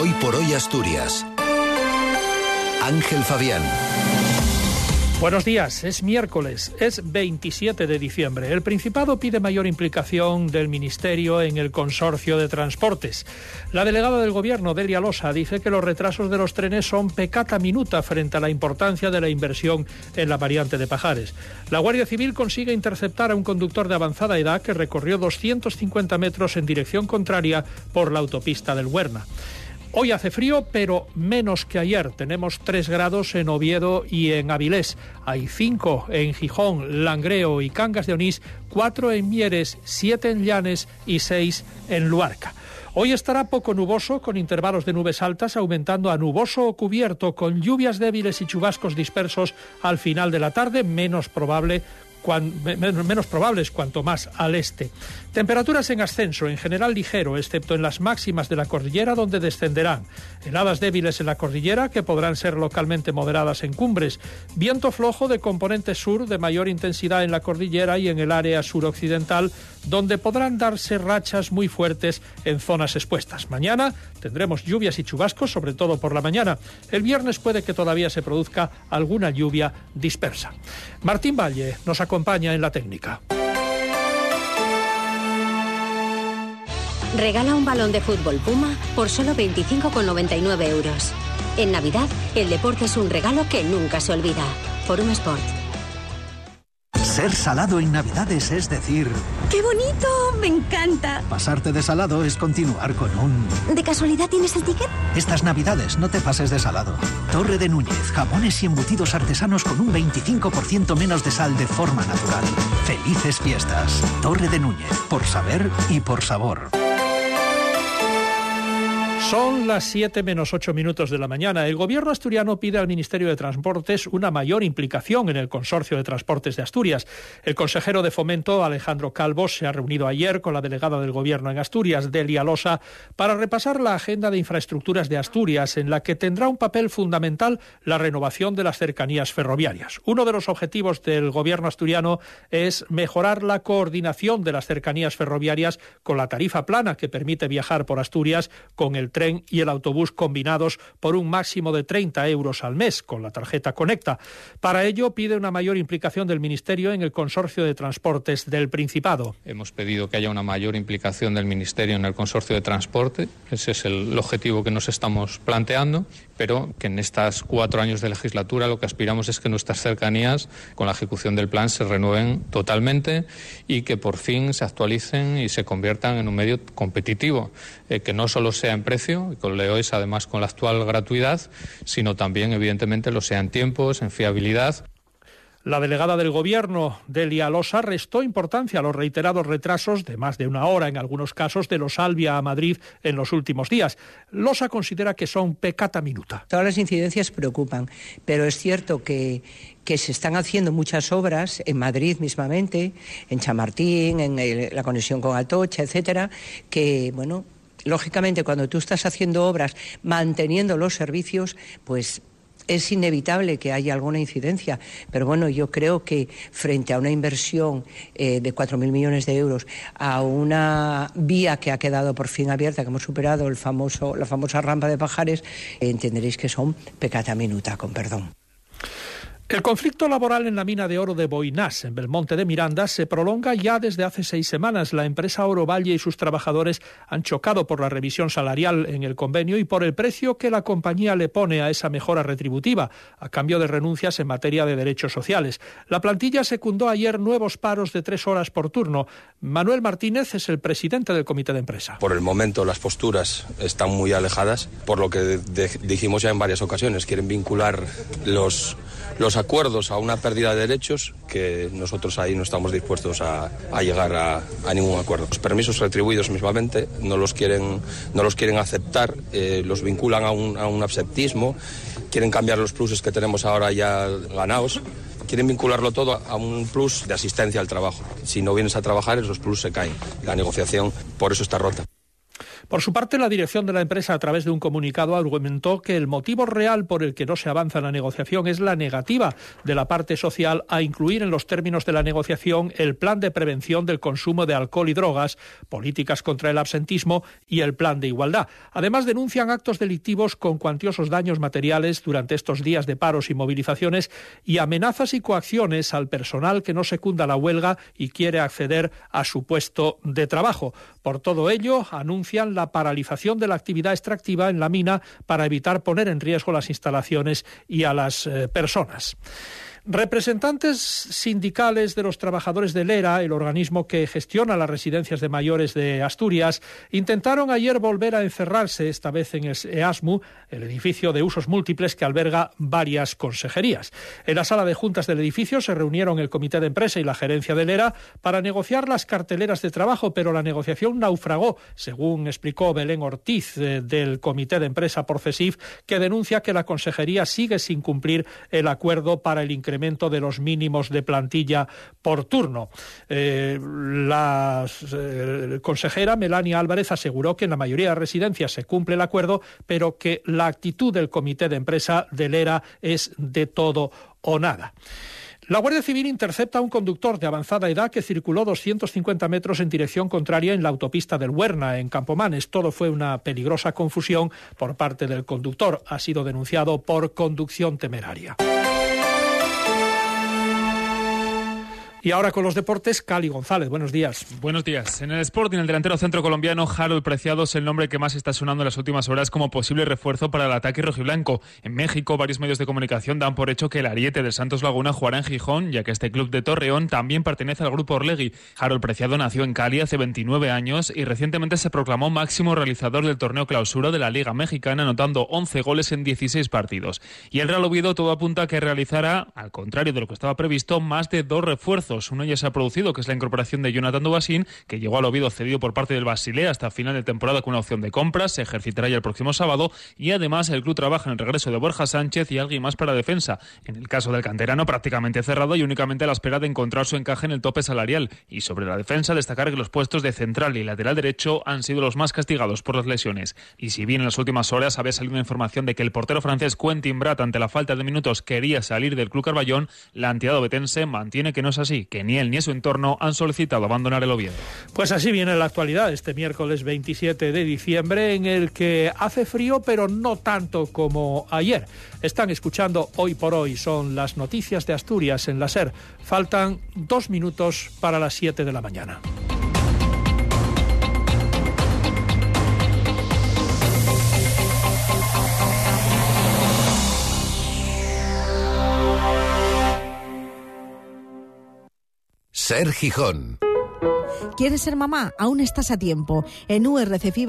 Hoy por hoy Asturias. Ángel Fabián. Buenos días, es miércoles, es 27 de diciembre. El Principado pide mayor implicación del Ministerio en el consorcio de transportes. La delegada del Gobierno, Delia Losa, dice que los retrasos de los trenes son pecata minuta frente a la importancia de la inversión en la variante de Pajares. La Guardia Civil consigue interceptar a un conductor de avanzada edad que recorrió 250 metros en dirección contraria por la autopista del Huerna. Hoy hace frío, pero menos que ayer. Tenemos 3 grados en Oviedo y en Avilés. Hay 5 en Gijón, Langreo y Cangas de Onís, 4 en Mieres, 7 en Llanes y 6 en Luarca. Hoy estará poco nuboso, con intervalos de nubes altas, aumentando a nuboso o cubierto, con lluvias débiles y chubascos dispersos al final de la tarde, menos probable menos probables cuanto más al este. Temperaturas en ascenso, en general ligero, excepto en las máximas de la cordillera donde descenderán. Heladas débiles en la cordillera que podrán ser localmente moderadas en cumbres. Viento flojo de componente sur de mayor intensidad en la cordillera y en el área suroccidental donde podrán darse rachas muy fuertes en zonas expuestas. Mañana tendremos lluvias y chubascos, sobre todo por la mañana. El viernes puede que todavía se produzca alguna lluvia dispersa. Martín Valle nos acompaña en la técnica. Regala un balón de fútbol Puma por solo 25,99 euros. En Navidad, el deporte es un regalo que nunca se olvida. Forum Sport. Ser salado en Navidades es decir... ¡Qué bonito! ¡Me encanta! Pasarte de salado es continuar con un... ¿De casualidad tienes el ticket? Estas Navidades no te pases de salado. Torre de Núñez, jamones y embutidos artesanos con un 25% menos de sal de forma natural. Felices fiestas. Torre de Núñez, por saber y por sabor. Son las 7 menos 8 minutos de la mañana. El gobierno asturiano pide al Ministerio de Transportes una mayor implicación en el Consorcio de Transportes de Asturias. El consejero de Fomento, Alejandro Calvo, se ha reunido ayer con la delegada del gobierno en Asturias, Delia Losa, para repasar la agenda de infraestructuras de Asturias, en la que tendrá un papel fundamental la renovación de las cercanías ferroviarias. Uno de los objetivos del gobierno asturiano es mejorar la coordinación de las cercanías ferroviarias con la tarifa plana que permite viajar por Asturias con el tren y el autobús combinados por un máximo de 30 euros al mes con la tarjeta Conecta. Para ello pide una mayor implicación del Ministerio en el consorcio de transportes del Principado. Hemos pedido que haya una mayor implicación del Ministerio en el consorcio de transporte. Ese es el objetivo que nos estamos planteando, pero que en estos cuatro años de legislatura lo que aspiramos es que nuestras cercanías con la ejecución del plan se renueven totalmente y que por fin se actualicen y se conviertan en un medio competitivo, eh, que no solo sea en precio, y con Leois además con la actual gratuidad, sino también evidentemente lo sea en tiempos, en fiabilidad. La delegada del Gobierno, Delia Losa, restó importancia a los reiterados retrasos de más de una hora, en algunos casos, de los Albia a Madrid en los últimos días. Losa considera que son pecata minuta. Todas las incidencias preocupan, pero es cierto que, que se están haciendo muchas obras en Madrid mismamente, en Chamartín, en la conexión con Atocha, etcétera, que, bueno, lógicamente cuando tú estás haciendo obras manteniendo los servicios, pues es inevitable que haya alguna incidencia, pero bueno, yo creo que frente a una inversión eh, de 4.000 millones de euros, a una vía que ha quedado por fin abierta, que hemos superado el famoso, la famosa rampa de Pajares, entenderéis que son pecata minuta, con perdón. El conflicto laboral en la mina de oro de Boinás, en Belmonte de Miranda, se prolonga ya desde hace seis semanas. La empresa Oro Valle y sus trabajadores han chocado por la revisión salarial en el convenio y por el precio que la compañía le pone a esa mejora retributiva, a cambio de renuncias en materia de derechos sociales. La plantilla secundó ayer nuevos paros de tres horas por turno. Manuel Martínez es el presidente del comité de empresa. Por el momento las posturas están muy alejadas, por lo que dijimos ya en varias ocasiones. Quieren vincular los los acuerdos a una pérdida de derechos que nosotros ahí no estamos dispuestos a, llegar a, ningún acuerdo. Los permisos retribuidos mismamente no los quieren, no los quieren aceptar, eh, los vinculan a un, a un absentismo, quieren cambiar los pluses que tenemos ahora ya ganados quieren vincularlo todo a un plus de asistencia al trabajo. Si no vienes a trabajar, esos plus se caen. La negociación por eso está rota. Por su parte, la dirección de la empresa, a través de un comunicado, argumentó que el motivo real por el que no se avanza en la negociación es la negativa de la parte social a incluir en los términos de la negociación el plan de prevención del consumo de alcohol y drogas, políticas contra el absentismo y el plan de igualdad. Además, denuncian actos delictivos con cuantiosos daños materiales durante estos días de paros y movilizaciones y amenazas y coacciones al personal que no secunda la huelga y quiere acceder a su puesto de trabajo. Por todo ello, anuncian la paralización de la actividad extractiva en la mina para evitar poner en riesgo las instalaciones y a las eh, personas. Representantes sindicales de los trabajadores del ERA, el organismo que gestiona las residencias de mayores de Asturias, intentaron ayer volver a encerrarse, esta vez en el EASMU, el edificio de usos múltiples que alberga varias consejerías. En la sala de juntas del edificio se reunieron el comité de empresa y la gerencia del ERA para negociar las carteleras de trabajo, pero la negociación naufragó, según explicó Belén Ortiz eh, del comité de empresa por CESIF, que denuncia que la consejería sigue sin cumplir el acuerdo para el incremento de los mínimos de plantilla por turno. Eh, la eh, consejera Melania Álvarez aseguró que en la mayoría de residencias se cumple el acuerdo, pero que la actitud del comité de empresa del ERA es de todo o nada. La Guardia Civil intercepta a un conductor de avanzada edad que circuló 250 metros en dirección contraria en la autopista del Huerna, en Campomanes. Todo fue una peligrosa confusión por parte del conductor. Ha sido denunciado por conducción temeraria. Y ahora con los deportes, Cali González. Buenos días. Buenos días. En el Sporting, el delantero centro colombiano Harold Preciado es el nombre que más está sonando en las últimas horas como posible refuerzo para el ataque rojiblanco. En México, varios medios de comunicación dan por hecho que el ariete del Santos Laguna jugará en Gijón, ya que este club de Torreón también pertenece al grupo Orlegui. Harold Preciado nació en Cali hace 29 años y recientemente se proclamó máximo realizador del torneo clausura de la Liga Mexicana, anotando 11 goles en 16 partidos. Y el Real Oviedo todo apunta a que realizará, al contrario de lo que estaba previsto, más de dos refuerzos uno ya se ha producido, que es la incorporación de Jonathan Dubasín, que llegó al Oviedo cedido por parte del Basilea hasta final de temporada con una opción de compra. Se ejercitará ya el próximo sábado. Y además el club trabaja en el regreso de Borja Sánchez y alguien más para defensa. En el caso del canterano, prácticamente cerrado y únicamente a la espera de encontrar su encaje en el tope salarial. Y sobre la defensa, destacar que los puestos de central y lateral derecho han sido los más castigados por las lesiones. Y si bien en las últimas horas había salido información de que el portero francés Quentin Brat, ante la falta de minutos, quería salir del club Carballón, la entidad obetense mantiene que no es así que ni él ni su entorno han solicitado abandonar el Oviedo. Pues así viene la actualidad este miércoles 27 de diciembre, en el que hace frío, pero no tanto como ayer. Están escuchando hoy por hoy, son las noticias de Asturias en la SER. Faltan dos minutos para las 7 de la mañana. Ser Gijón. ¿Quieres ser mamá? Aún estás a tiempo. En URC FIBA